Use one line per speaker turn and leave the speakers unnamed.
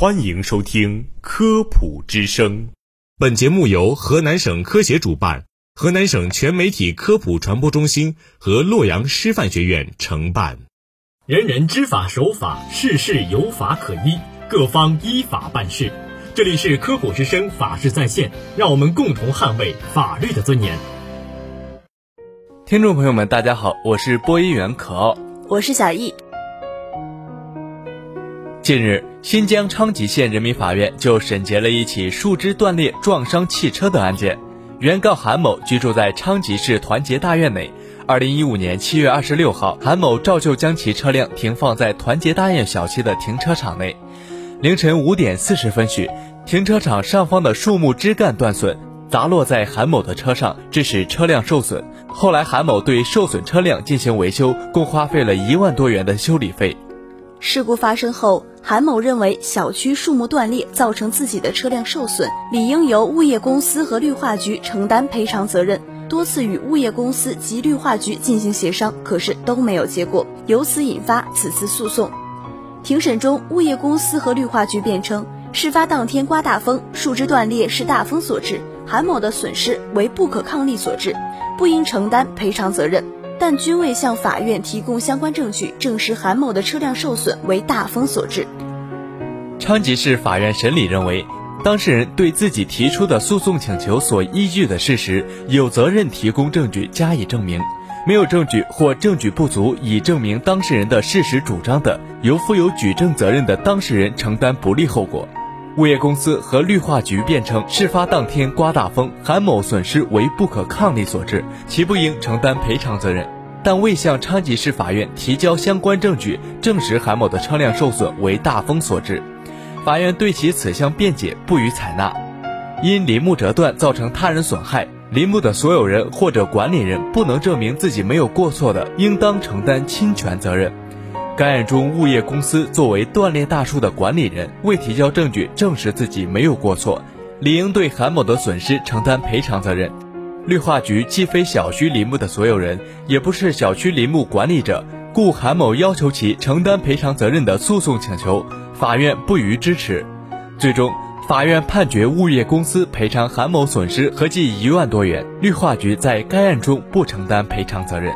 欢迎收听《科普之声》，本节目由河南省科协主办，河南省全媒体科普传播中心和洛阳师范学院承办。
人人知法守法，事事有法可依，各方依法办事。这里是科普之声，法治在线，让我们共同捍卫法律的尊严。
听众朋友们，大家好，我是播音员可傲，
我是小易。
近日，新疆昌吉县人民法院就审结了一起树枝断裂撞伤汽车的案件。原告韩某居住在昌吉市团结大院内。二零一五年七月二十六号，韩某照旧将其车辆停放在团结大院小区的停车场内。凌晨五点四十分许，停车场上方的树木枝干断损，砸落在韩某的车上，致使车辆受损。后来，韩某对受损车辆进行维修，共花费了一万多元的修理费。
事故发生后，韩某认为小区树木断裂造成自己的车辆受损，理应由物业公司和绿化局承担赔偿责任。多次与物业公司及绿化局进行协商，可是都没有结果，由此引发此次诉讼。庭审中，物业公司和绿化局辩称，事发当天刮大风，树枝断裂是大风所致，韩某的损失为不可抗力所致，不应承担赔偿责任，但均未向法院提供相关证据证实韩某的车辆受损为大风所致。
昌吉市法院审理认为。当事人对自己提出的诉讼请求所依据的事实，有责任提供证据加以证明；没有证据或证据不足以证明当事人的事实主张的，由负有举证责任的当事人承担不利后果。物业公司和绿化局辩称，事发当天刮大风，韩某损失为不可抗力所致，其不应承担赔偿责任，但未向昌吉市法院提交相关证据证实韩某的车辆受损为大风所致。法院对其此项辩解不予采纳。因林木折断造成他人损害，林木的所有人或者管理人不能证明自己没有过错的，应当承担侵权责任。该案中，物业公司作为断裂大树的管理人，未提交证据证实自己没有过错，理应对韩某的损失承担赔偿责任。绿化局既非小区林木的所有人，也不是小区林木管理者，故韩某要求其承担赔偿责任的诉讼请求。法院不予支持，最终法院判决物业公司赔偿韩某损失合计一万多元，绿化局在该案中不承担赔偿责任。